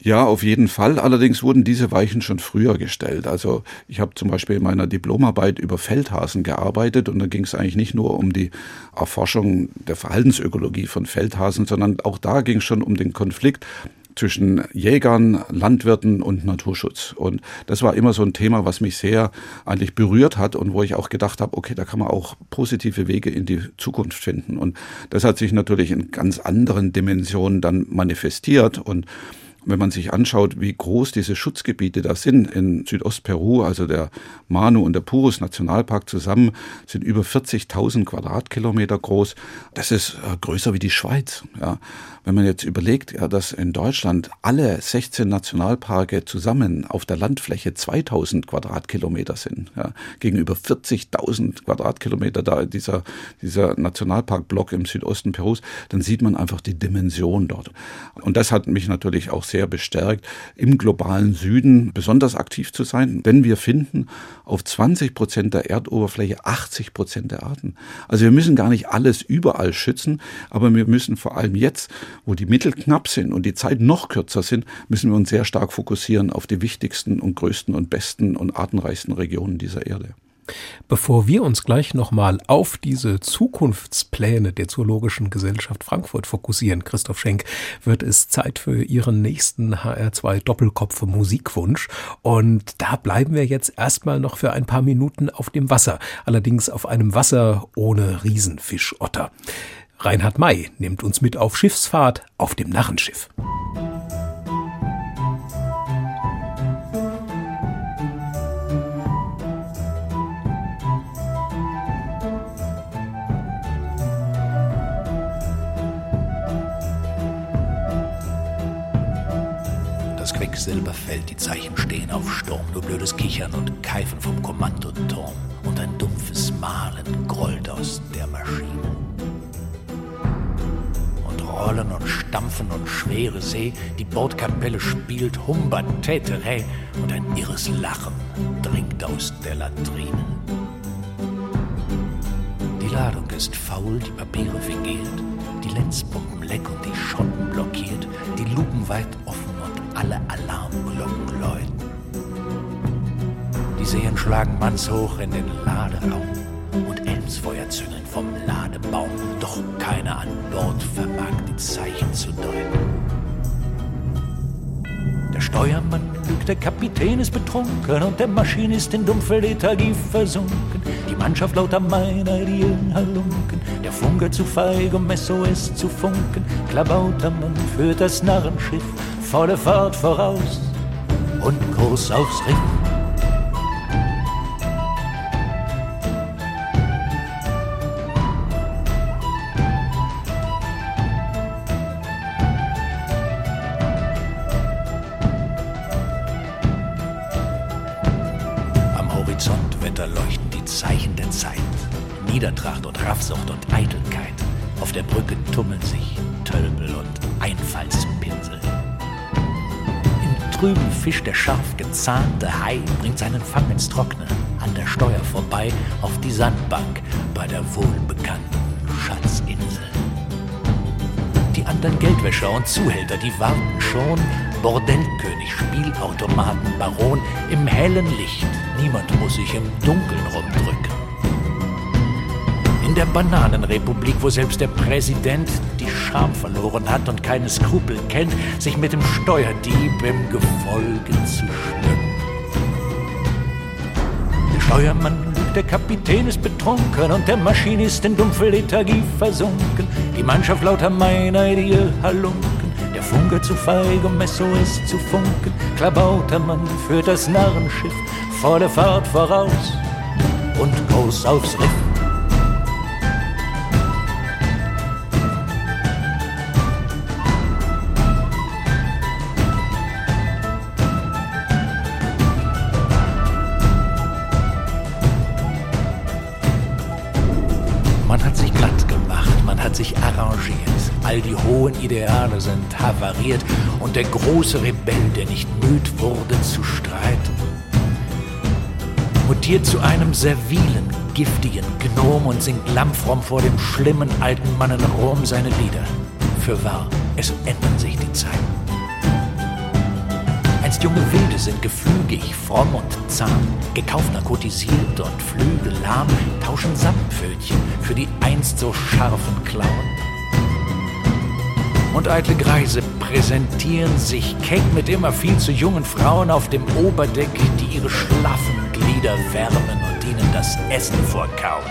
C: Ja, auf jeden Fall. Allerdings wurden diese Weichen schon früher gestellt. Also ich habe zum Beispiel in meiner Diplomarbeit über Feldhasen gearbeitet und da ging es eigentlich nicht nur um die Erforschung der Verhaltensökologie von Feldhasen, sondern auch da ging es schon um den Konflikt zwischen Jägern, Landwirten und Naturschutz. Und das war immer so ein Thema, was mich sehr eigentlich berührt hat und wo ich auch gedacht habe, okay, da kann man auch positive Wege in die Zukunft finden. Und das hat sich natürlich in ganz anderen Dimensionen dann manifestiert und wenn man sich anschaut, wie groß diese Schutzgebiete da sind in Südostperu, also der Manu und der Purus Nationalpark zusammen, sind über 40.000 Quadratkilometer groß. Das ist äh, größer wie die Schweiz. Ja. Wenn man jetzt überlegt, ja, dass in Deutschland alle 16 Nationalparke zusammen auf der Landfläche 2000 Quadratkilometer sind, ja, gegenüber 40.000 Quadratkilometer da dieser, dieser Nationalparkblock im Südosten Perus, dann sieht man einfach die Dimension dort. Und das hat mich natürlich auch sehr bestärkt, im globalen Süden besonders aktiv zu sein, denn wir finden auf 20 Prozent der Erdoberfläche 80 Prozent der Arten. Also wir müssen gar nicht alles überall schützen, aber wir müssen vor allem jetzt, wo die Mittel knapp sind und die Zeit noch kürzer sind, müssen wir uns sehr stark fokussieren auf die wichtigsten und größten und besten und artenreichsten Regionen dieser Erde.
B: Bevor wir uns gleich nochmal auf diese Zukunftspläne der Zoologischen Gesellschaft Frankfurt fokussieren, Christoph Schenk, wird es Zeit für Ihren nächsten HR2 Doppelkopf Musikwunsch. Und da bleiben wir jetzt erstmal noch für ein paar Minuten auf dem Wasser. Allerdings auf einem Wasser ohne Riesenfischotter. Reinhard May nimmt uns mit auf Schiffsfahrt auf dem Narrenschiff.
D: Quecksilber fällt, die Zeichen stehen auf Sturm, nur blödes Kichern und Keifen vom Kommandoturm und ein dumpfes Mahlen grollt aus der Maschine. Und Rollen und Stampfen und schwere See, die Bordkapelle spielt Humba Täterä und ein irres Lachen dringt aus der Latrine. Die Ladung ist faul, die Papiere fingiert, die Lenzpumpen leck und die Schotten blockiert, die Lupen weit alle Alarmglocken läuten. Die Seen schlagen mannshoch in den Laderaum und Elmsfeuer züngeln vom Ladebaum, doch keiner an Bord vermag die Zeichen zu deuten. Der Steuermann lügt, der Kapitän ist betrunken und der Maschinist in dumpfe Lethargie versunken. Die Mannschaft lauter meiner Dielen halunken, der Funke zu feig, um SOS zu funken. Klabautermann führt das Narrenschiff volle Fahrt voraus und Kurs aufs Riff. Am Horizont wetterleuchten die Zeichen der Zeit. Niedertracht und Raffsucht und Eitelkeit. Auf der Brücke tummeln sich Tölpel und Einfallspinsel. Im Trüben fischt der scharf gezahnte Hai, bringt seinen Fang ins Trockene, an der Steuer vorbei, auf die Sandbank bei der wohlbekannten Schatzinsel. Die anderen Geldwäscher und Zuhälter, die warten schon. Bordellkönig, Spielautomaten, Baron, im hellen Licht. Niemand muss sich im Dunkeln rumdrücken. Der Bananenrepublik, wo selbst der Präsident die Scham verloren hat und keine Skrupel kennt, sich mit dem Steuerdieb im Gefolge zu schmücken. Der Steuermann lügt, der Kapitän ist betrunken und der Maschinist in dumpfe Lethargie versunken. Die Mannschaft lauter meiner Idee halunken. Der Funke zu feig, um SOS zu funken. Klabautermann führt das Narrenschiff volle Fahrt voraus und Kurs aufs Riff. Ideale sind havariert und der große Rebell, der nicht müd wurde zu streiten, mutiert zu einem servilen, giftigen Gnom und singt lammfromm vor dem schlimmen alten Mann in Rom seine Lieder. Für wahr, es ändern sich die Zeiten. Einst junge Wilde sind gefügig, fromm und zahm, gekauft, narkotisiert und flügellahm, tauschen Samtpfötchen für die einst so scharfen Klauen. Und eitle Greise präsentieren sich keck mit immer viel zu jungen Frauen auf dem Oberdeck, die ihre schlaffen Glieder wärmen und ihnen das Essen vorkauen.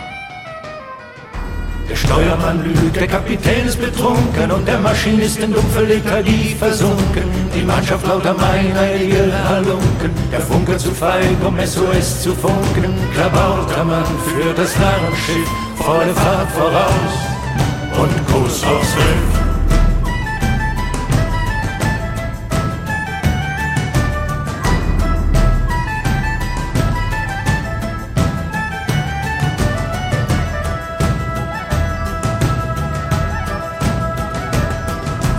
D: Der Steuermann lügt, der Kapitän ist betrunken und der Maschinist in dumpfe Lethargie versunken. Die Mannschaft lauter meineidige Halunken, der Funke zu feig, um SOS zu funken. Klabautermann führt das Narrenschiff volle Fahrt voraus und Kurs aufs Riff.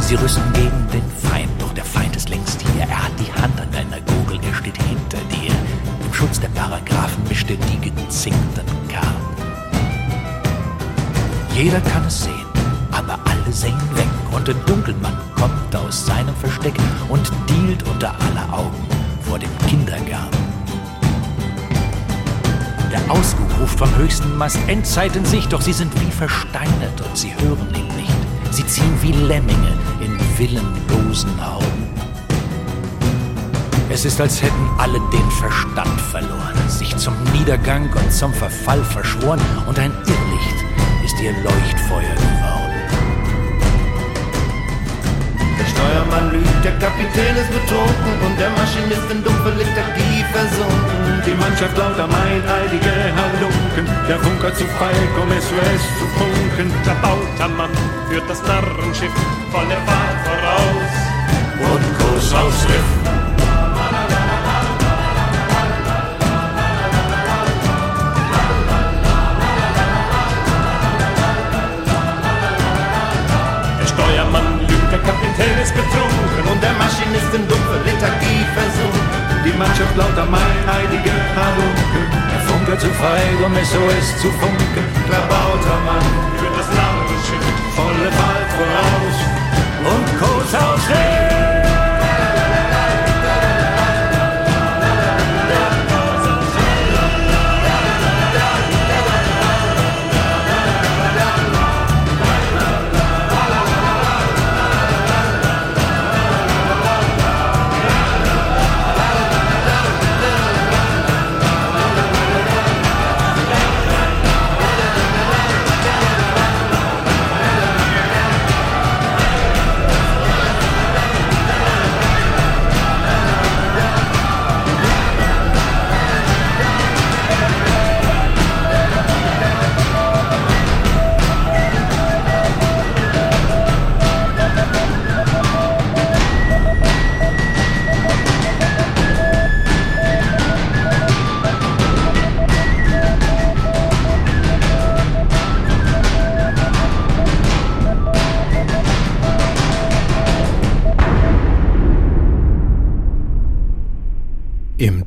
D: Sie rüsten gegen den Feind, doch der Feind ist längst hier. Er hat die Hand an deiner Gurgel, er steht hinter dir. Im Schutz der Paragraphen mischt er die gezinkten Karten. Jeder kann es sehen, aber alle sehen weg. Und der Dunkelmann kommt aus seinem Versteck und dealt unter aller Augen vor dem Kindergarten. Der Ausguck ruft vom höchsten Mast Endzeit in Sicht, doch sie sind wie versteinert und sie hören ihn nicht. Sie ziehen wie Lemminge in willenlosen Hauben. Es ist, als hätten alle den Verstand verloren, sich zum Niedergang und zum Verfall verschworen, und ein Irrlicht ist ihr Leuchtfeuer geworden.
E: Der Steuermann lügt, der Kapitän ist betrunken und der Maschinist in dumpfe Lethargie versunken.
F: Die Mannschaft lauter meineidige Halunken, der Funker zu feig, um SOS zu funken. Der Bautermann führt das Narrenschiff volle Fahrt voraus und Kurs aufs Riff. Kapitän ist betrunken
E: Und der Maschinist in dumpfe Lethargie versunken.
F: Die Mannschaft lauter meineidige Halunken, der Funker zu feig, um SOS zu funken.
E: Klabauter Mann,
F: Für das Narrenschiff volle Fahrt voraus und Kurs aufs Riff.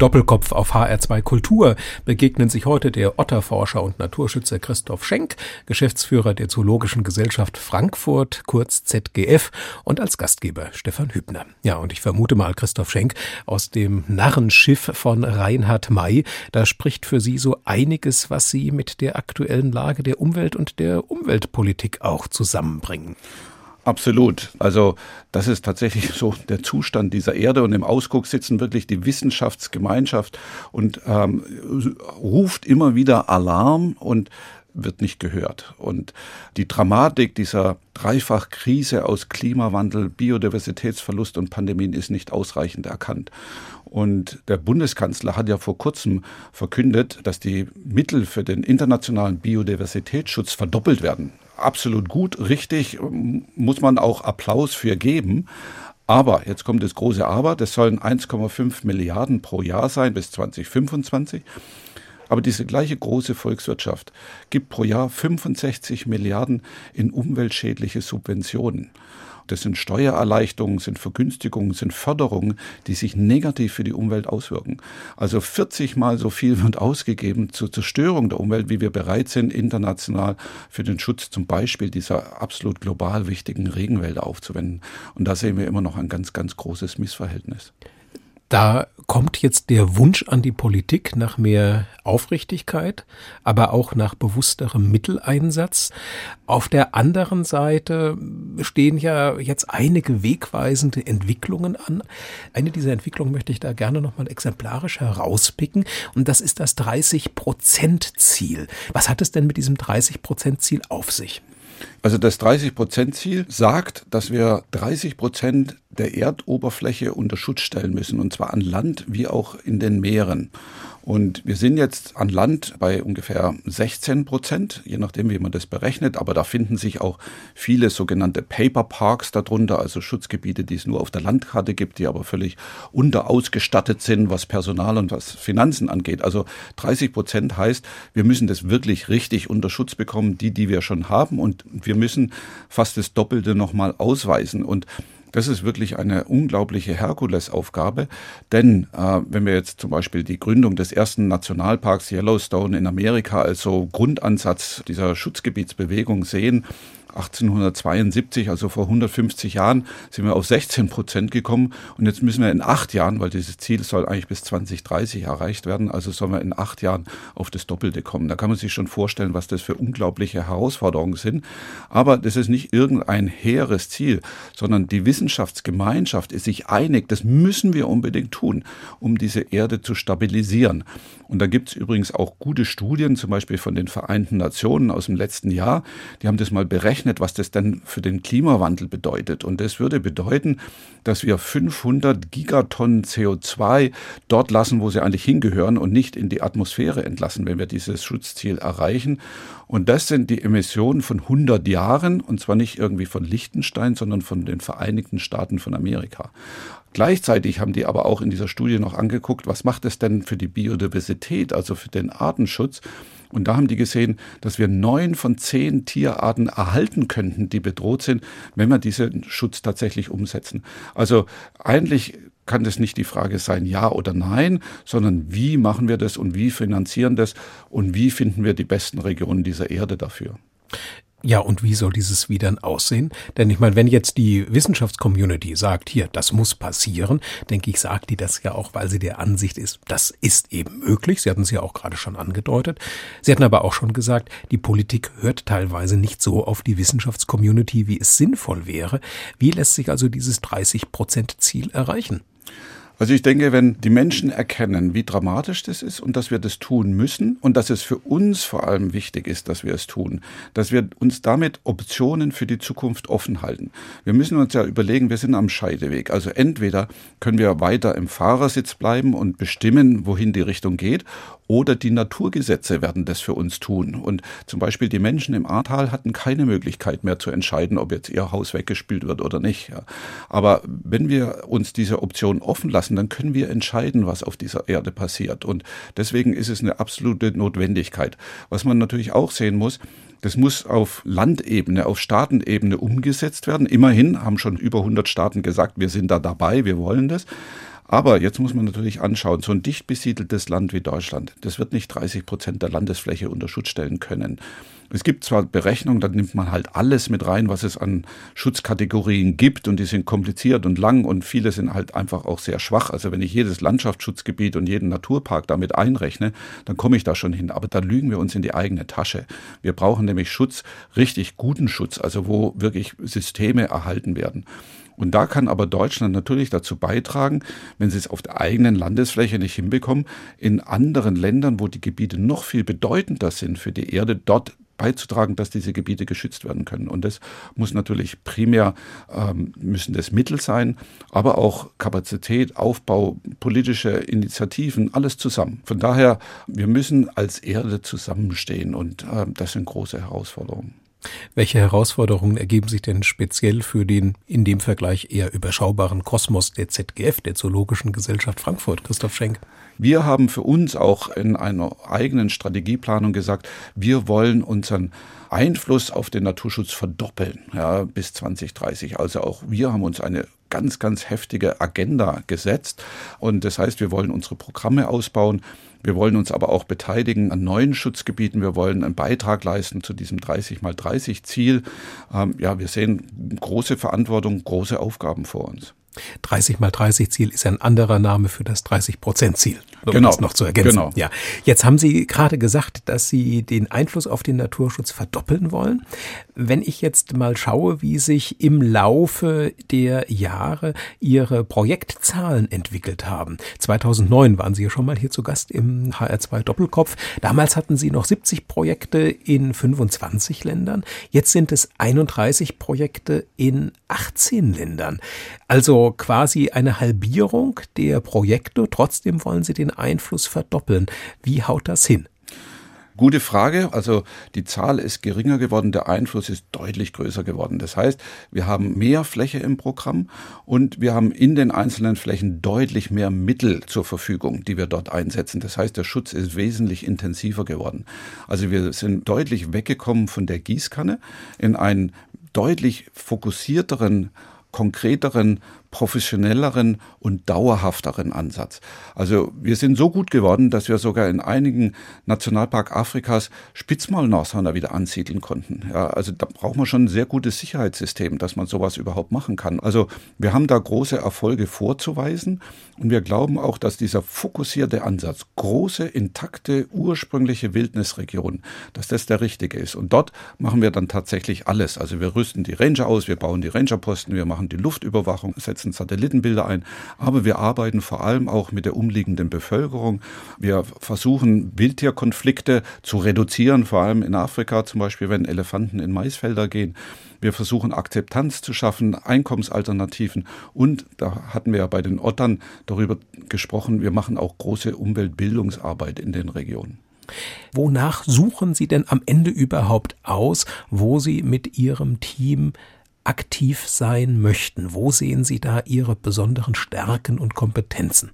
B: Doppelkopf auf HR2 Kultur begegnen sich heute der Otterforscher und Naturschützer Christoph Schenk, Geschäftsführer der Zoologischen Gesellschaft Frankfurt, kurz ZGF, und als Gastgeber Stefan Hübner. Ja, und ich vermute mal Christoph Schenk aus dem Narrenschiff von Reinhard May. Da spricht für Sie so einiges, was Sie mit der aktuellen Lage der Umwelt und der Umweltpolitik auch zusammenbringen.
C: Absolut. Also das ist tatsächlich so der Zustand dieser Erde und im Ausguck sitzen wirklich die Wissenschaftsgemeinschaft und ähm, ruft immer wieder Alarm und wird nicht gehört. Und die Dramatik dieser Dreifachkrise aus Klimawandel, Biodiversitätsverlust und Pandemien ist nicht ausreichend erkannt. Und der Bundeskanzler hat ja vor kurzem verkündet, dass die Mittel für den internationalen Biodiversitätsschutz verdoppelt werden. Absolut gut, richtig, muss man auch Applaus für geben. Aber, jetzt kommt das große Aber, das sollen 1,5 Milliarden pro Jahr sein bis 2025. Aber diese gleiche große Volkswirtschaft gibt pro Jahr 65 Milliarden in umweltschädliche Subventionen. Das sind Steuererleichterungen, sind Vergünstigungen, sind Förderungen, die sich negativ für die Umwelt auswirken. Also 40 mal so viel wird ausgegeben zur Zerstörung der Umwelt, wie wir bereit sind, international für den Schutz zum Beispiel dieser absolut global wichtigen Regenwälder aufzuwenden. Und da sehen wir immer noch ein ganz, ganz großes Missverhältnis.
B: Da kommt jetzt der Wunsch an die Politik nach mehr Aufrichtigkeit, aber auch nach bewussterem Mitteleinsatz. Auf der anderen Seite stehen ja jetzt einige wegweisende Entwicklungen an. Eine dieser Entwicklungen möchte ich da gerne nochmal exemplarisch herauspicken und das ist das 30-Prozent-Ziel. Was hat es denn mit diesem 30-Prozent-Ziel auf sich?
C: Also das 30-Prozent-Ziel sagt, dass wir 30 Prozent der Erdoberfläche unter Schutz stellen müssen, und zwar an Land wie auch in den Meeren. Und wir sind jetzt an Land bei ungefähr 16 Prozent, je nachdem, wie man das berechnet. Aber da finden sich auch viele sogenannte Paper Parks darunter, also Schutzgebiete, die es nur auf der Landkarte gibt, die aber völlig unterausgestattet sind, was Personal und was Finanzen angeht. Also 30 Prozent heißt, wir müssen das wirklich richtig unter Schutz bekommen, die, die wir schon haben. Und wir müssen fast das Doppelte nochmal ausweisen. Und Das ist wirklich eine unglaubliche Herkulesaufgabe, denn äh, wenn wir jetzt zum Beispiel die Gründung des ersten Nationalparks Yellowstone in Amerika als so Grundansatz dieser Schutzgebietsbewegung sehen, 1872, also vor 150 Jahren, sind wir auf 16 Prozent gekommen. Und jetzt müssen wir in acht Jahren, weil dieses Ziel soll eigentlich bis 2030 erreicht werden, also sollen wir in acht Jahren auf das Doppelte kommen. Da kann man sich schon vorstellen, was das für unglaubliche Herausforderungen sind. Aber das ist nicht irgendein hehres Ziel, sondern die Wissenschaftsgemeinschaft ist sich einig, das müssen wir unbedingt tun, um diese Erde zu stabilisieren. Und da gibt es übrigens auch gute Studien, zum Beispiel von den Vereinten Nationen aus dem letzten Jahr. Die haben das mal berechnet, was das denn für den Klimawandel bedeutet. Und das würde bedeuten, dass wir 500 Gigatonnen CO2 dort lassen, wo sie eigentlich hingehören und nicht in die Atmosphäre entlassen, wenn wir dieses Schutzziel erreichen. Und das sind die Emissionen von 100 Jahren, und zwar nicht irgendwie von Liechtenstein, sondern von den Vereinigten Staaten von Amerika. Gleichzeitig haben die aber auch in dieser Studie noch angeguckt, was macht es denn für die Biodiversität, also für den Artenschutz. Und da haben die gesehen, dass wir neun von zehn Tierarten erhalten könnten, die bedroht sind, wenn wir diesen Schutz tatsächlich umsetzen. Also eigentlich kann das nicht die Frage sein, ja oder nein, sondern wie machen wir das und wie finanzieren das und wie finden wir die besten Regionen dieser Erde dafür.
B: Ja, und wie soll dieses wie dann aussehen? Denn ich meine, wenn jetzt die Wissenschaftscommunity sagt, hier, das muss passieren, denke ich, sagt die das ja auch, weil sie der Ansicht ist, das ist eben möglich. Sie hatten es ja auch gerade schon angedeutet. Sie hatten aber auch schon gesagt, die Politik hört teilweise nicht so auf die Wissenschaftscommunity, wie es sinnvoll wäre. Wie lässt sich also dieses 30-Prozent-Ziel erreichen?
C: Also ich denke, wenn die Menschen erkennen, wie dramatisch das ist und dass wir das tun müssen und dass es für uns vor allem wichtig ist, dass wir es tun, dass wir uns damit Optionen für die Zukunft offen halten. Wir müssen uns ja überlegen, wir sind am Scheideweg. Also entweder können wir weiter im Fahrersitz bleiben und bestimmen, wohin die Richtung geht, oder die Naturgesetze werden das für uns tun. Und zum Beispiel die Menschen im Ahrtal hatten keine Möglichkeit mehr zu entscheiden, ob jetzt ihr Haus weggespült wird oder nicht. Aber wenn wir uns diese Option offen lassen, dann können wir entscheiden, was auf dieser Erde passiert. Und deswegen ist es eine absolute Notwendigkeit. Was man natürlich auch sehen muss, das muss auf Landebene, auf Staatenebene umgesetzt werden. Immerhin haben schon über 100 Staaten gesagt, wir sind da dabei, wir wollen das. Aber jetzt muss man natürlich anschauen, so ein dicht besiedeltes Land wie Deutschland, das wird nicht 30 Prozent der Landesfläche unter Schutz stellen können. Es gibt zwar Berechnungen, da nimmt man halt alles mit rein, was es an Schutzkategorien gibt und die sind kompliziert und lang und viele sind halt einfach auch sehr schwach. Also wenn ich jedes Landschaftsschutzgebiet und jeden Naturpark damit einrechne, dann komme ich da schon hin. Aber da lügen wir uns in die eigene Tasche. Wir brauchen nämlich Schutz, richtig guten Schutz, also wo wirklich Systeme erhalten werden. Und da kann aber Deutschland natürlich dazu beitragen, wenn sie es auf der eigenen Landesfläche nicht hinbekommen, in anderen Ländern, wo die Gebiete noch viel bedeutender sind für die Erde, dort beizutragen, dass diese Gebiete geschützt werden können. Und das muss natürlich primär, ähm, müssen das Mittel sein, aber auch Kapazität, Aufbau, politische Initiativen, alles zusammen. Von daher, wir müssen als Erde zusammenstehen und äh, das sind große Herausforderungen.
B: Welche Herausforderungen ergeben sich denn speziell für den in dem Vergleich eher überschaubaren Kosmos der ZGF, der Zoologischen Gesellschaft Frankfurt, Christoph Schenk?
C: Wir haben für uns auch in einer eigenen Strategieplanung gesagt, wir wollen unseren Einfluss auf den Naturschutz verdoppeln ja, bis 2030. Also auch wir haben uns eine ganz, ganz heftige Agenda gesetzt. Und das heißt, wir wollen unsere Programme ausbauen. Wir wollen uns aber auch beteiligen an neuen Schutzgebieten. Wir wollen einen Beitrag leisten zu diesem 30 mal 30 Ziel. Ähm, ja, wir sehen große Verantwortung, große Aufgaben vor uns.
B: 30 mal 30 Ziel ist ein anderer Name für das 30 Prozent Ziel. Um
C: Genau.
B: das noch zu ergänzen.
C: Genau.
B: Ja. Jetzt haben Sie gerade gesagt, dass Sie den Einfluss auf den Naturschutz verdoppeln wollen. Wenn ich jetzt mal schaue, wie sich im Laufe der Jahre Ihre Projektzahlen entwickelt haben. 2009 waren Sie ja schon mal hier zu Gast im HR2 Doppelkopf. Damals hatten Sie noch 70 Projekte in 25 Ländern. Jetzt sind es 31 Projekte in 18 Ländern. Also quasi eine Halbierung der Projekte. Trotzdem wollen Sie den Einfluss verdoppeln. Wie haut das hin?
C: Gute Frage. Also die Zahl ist geringer geworden, der Einfluss ist deutlich größer geworden. Das heißt, wir haben mehr Fläche im Programm und wir haben in den einzelnen Flächen deutlich mehr Mittel zur Verfügung, die wir dort einsetzen. Das heißt, der Schutz ist wesentlich intensiver geworden. Also wir sind deutlich weggekommen von der Gießkanne in einen deutlich fokussierteren konkreteren, professionelleren und dauerhafteren Ansatz. Also wir sind so gut geworden, dass wir sogar in einigen Nationalpark Afrikas Spitzmaulnashörner wieder ansiedeln konnten. Ja, also da braucht man schon ein sehr gutes Sicherheitssystem, dass man sowas überhaupt machen kann. Also wir haben da große Erfolge vorzuweisen und wir glauben auch, dass dieser fokussierte Ansatz, große, intakte, ursprüngliche Wildnisregionen, dass das der richtige ist. Und dort machen wir dann tatsächlich alles. Also wir rüsten die Ranger aus, wir bauen die Rangerposten, wir machen die Luftüberwachung, setzen Satellitenbilder ein, aber wir arbeiten vor allem auch mit der umliegenden Bevölkerung. Wir versuchen Wildtierkonflikte zu reduzieren, vor allem in Afrika zum Beispiel, wenn Elefanten in Maisfelder gehen. Wir versuchen Akzeptanz zu schaffen, Einkommensalternativen und da hatten wir ja bei den Ottern darüber gesprochen, wir machen auch große Umweltbildungsarbeit in den Regionen.
B: Wonach suchen Sie denn am Ende überhaupt aus, wo Sie mit Ihrem Team aktiv sein möchten? Wo sehen Sie da Ihre besonderen Stärken und Kompetenzen?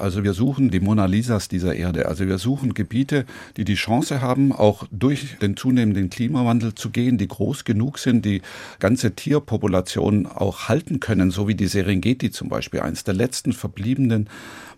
C: Also wir suchen die Mona Lisas dieser Erde. Also wir suchen Gebiete, die die Chance haben, auch durch den zunehmenden Klimawandel zu gehen, die groß genug sind, die ganze Tierpopulation auch halten können, so wie die Serengeti zum Beispiel, eines der letzten verbliebenen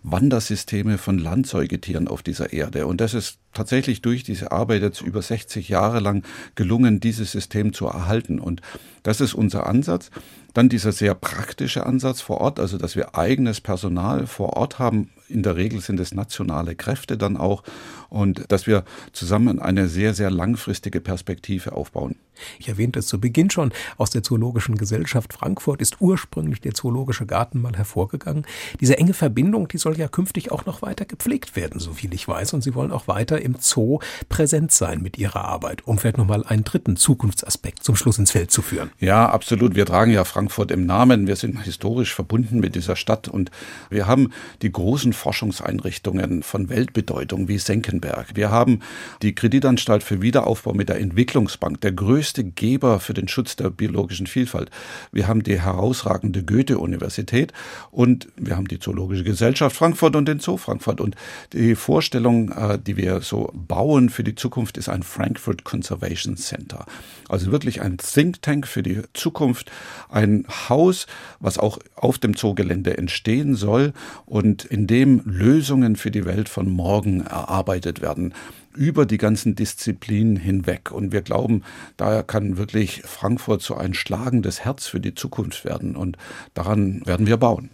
C: Wandersysteme von Landsäugetieren auf dieser Erde. Und das ist tatsächlich durch diese Arbeit jetzt über 60 Jahre lang gelungen, dieses System zu erhalten. Und das ist unser Ansatz. Dann dieser sehr praktische Ansatz vor Ort, also dass wir eigenes Personal vor Ort haben. In der Regel sind es nationale Kräfte dann auch und dass wir zusammen eine sehr, sehr langfristige Perspektive aufbauen.
B: Ich erwähnte es zu Beginn schon, aus der Zoologischen Gesellschaft Frankfurt ist ursprünglich der Zoologische Garten mal hervorgegangen. Diese enge Verbindung, die soll ja künftig auch noch weiter gepflegt werden, so viel ich weiß. Und Sie wollen auch weiter im Zoo präsent sein mit Ihrer Arbeit, um vielleicht nochmal einen dritten Zukunftsaspekt zum Schluss ins Feld zu führen.
C: Ja, absolut. Wir tragen ja Frankfurt im Namen. Wir sind historisch verbunden mit dieser Stadt und wir haben die großen Forschungseinrichtungen von Weltbedeutung wie Senckenberg. Wir haben die Kreditanstalt für Wiederaufbau mit der Entwicklungsbank, der größte Geber für den Schutz der biologischen Vielfalt. Wir haben die herausragende Goethe-Universität und wir haben die Zoologische Gesellschaft Frankfurt und den Zoo Frankfurt. Und die Vorstellung, äh, die wir so bauen für die Zukunft, ist ein Frankfurt Conservation Center. Also wirklich ein Think Tank für die Zukunft, ein Haus, was auch auf dem Zoogelände entstehen soll und in dem Lösungen für die Welt von morgen erarbeitet werden über die ganzen Disziplinen hinweg. Und wir glauben, daher kann wirklich Frankfurt so ein schlagendes Herz für die Zukunft werden. Und daran werden wir bauen.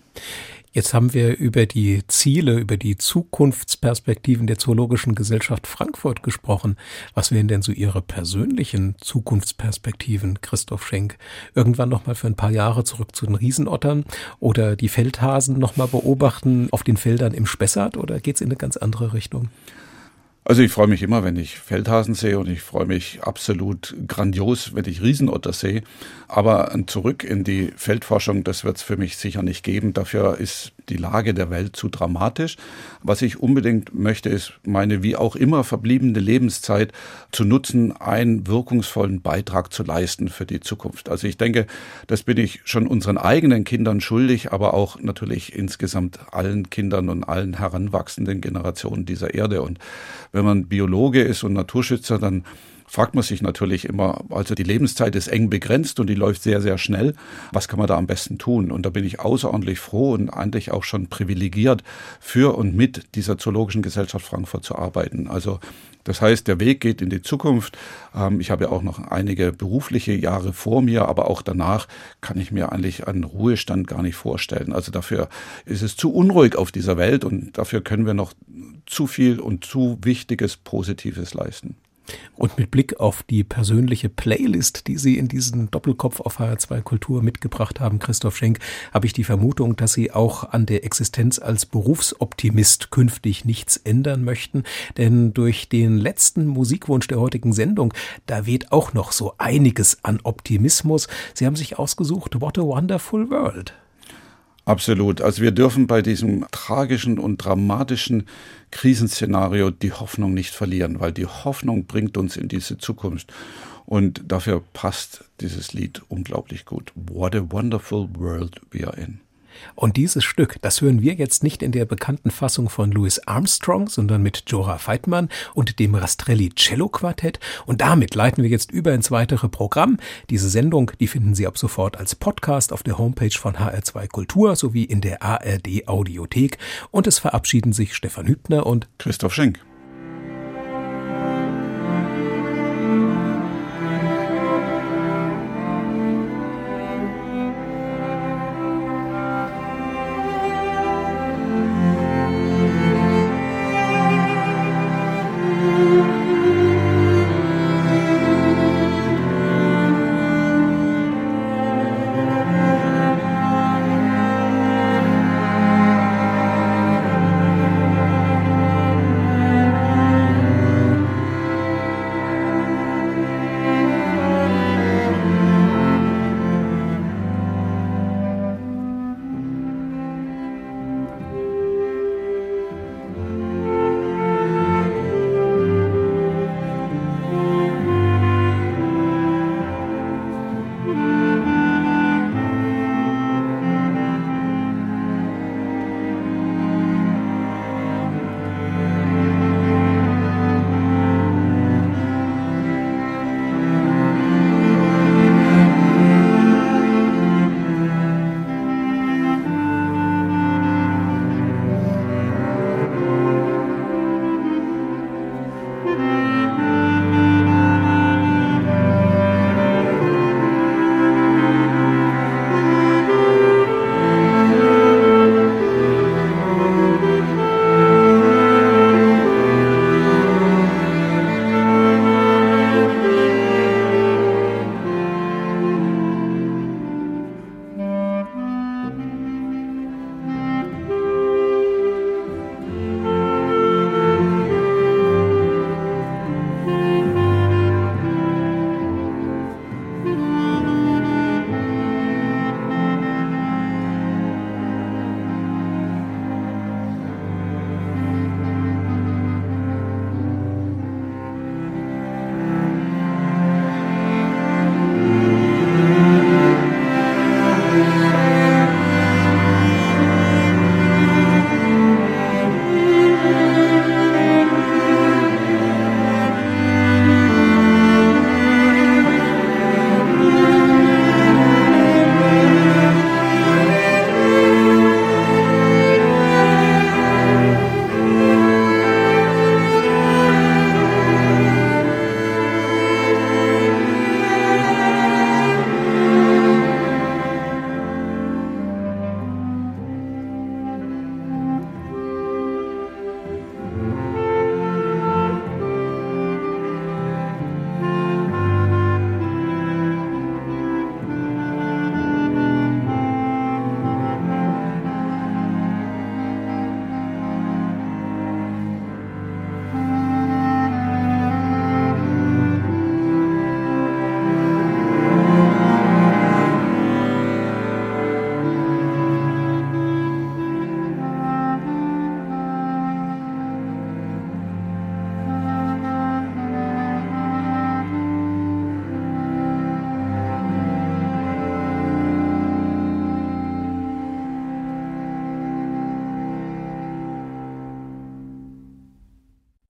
B: Jetzt haben wir über die Ziele, über die Zukunftsperspektiven der Zoologischen Gesellschaft Frankfurt gesprochen. Was wären denn so Ihre persönlichen Zukunftsperspektiven, Christoph Schenk? Irgendwann nochmal für ein paar Jahre zurück zu den Riesenottern oder die Feldhasen nochmal beobachten auf den Feldern im Spessart oder geht's in eine ganz andere Richtung?
C: Also ich freue mich immer, wenn ich Feldhasen sehe und ich freue mich absolut grandios, wenn ich Riesenotter sehe. Aber ein Zurück in die Feldforschung, das wird es für mich sicher nicht geben. Dafür ist die Lage der Welt zu dramatisch. Was ich unbedingt möchte, ist meine wie auch immer verbliebene Lebenszeit zu nutzen, einen wirkungsvollen Beitrag zu leisten für die Zukunft. Also ich denke, das bin ich schon unseren eigenen Kindern schuldig, aber auch natürlich insgesamt allen Kindern und allen heranwachsenden Generationen dieser Erde. Und wenn man Biologe ist und Naturschützer, dann fragt man sich natürlich immer, also die Lebenszeit ist eng begrenzt und die läuft sehr, sehr schnell. Was kann man da am besten tun? Und da bin ich außerordentlich froh und eigentlich auch schon privilegiert, für und mit dieser Zoologischen Gesellschaft Frankfurt zu arbeiten. Also das heißt, der Weg geht in die Zukunft. Ähm, ich habe ja auch noch einige berufliche Jahre vor mir, aber auch danach kann ich mir eigentlich einen Ruhestand gar nicht vorstellen. Also dafür ist es zu unruhig auf dieser Welt und dafür können wir noch zu viel und zu Wichtiges Positives leisten.
B: Und mit Blick auf die persönliche Playlist, die Sie in diesen Doppelkopf auf HR2 Kultur mitgebracht haben, Christoph Schenk, habe ich die Vermutung, dass Sie auch an der Existenz als Berufsoptimist künftig nichts ändern möchten. Denn durch den letzten Musikwunsch der heutigen Sendung, da weht auch noch so einiges an Optimismus. Sie haben sich ausgesucht, What a Wonderful World.
C: Absolut. Also wir dürfen bei diesem tragischen und dramatischen Krisenszenario die Hoffnung nicht verlieren, weil die Hoffnung bringt uns in diese Zukunft. Und dafür passt dieses Lied unglaublich gut. What a wonderful world we are in.
B: Und dieses Stück, das hören wir jetzt nicht in der bekannten Fassung von Louis Armstrong, sondern mit Jora Feitmann und dem Rastrelli Cello Quartett. Und damit leiten wir jetzt über ins weitere Programm. Diese Sendung, die finden Sie ab sofort als Podcast auf der Homepage von HR2 Kultur sowie in der ARD Audiothek. Und es verabschieden sich Stefan Hübner und
C: Christoph Schenk.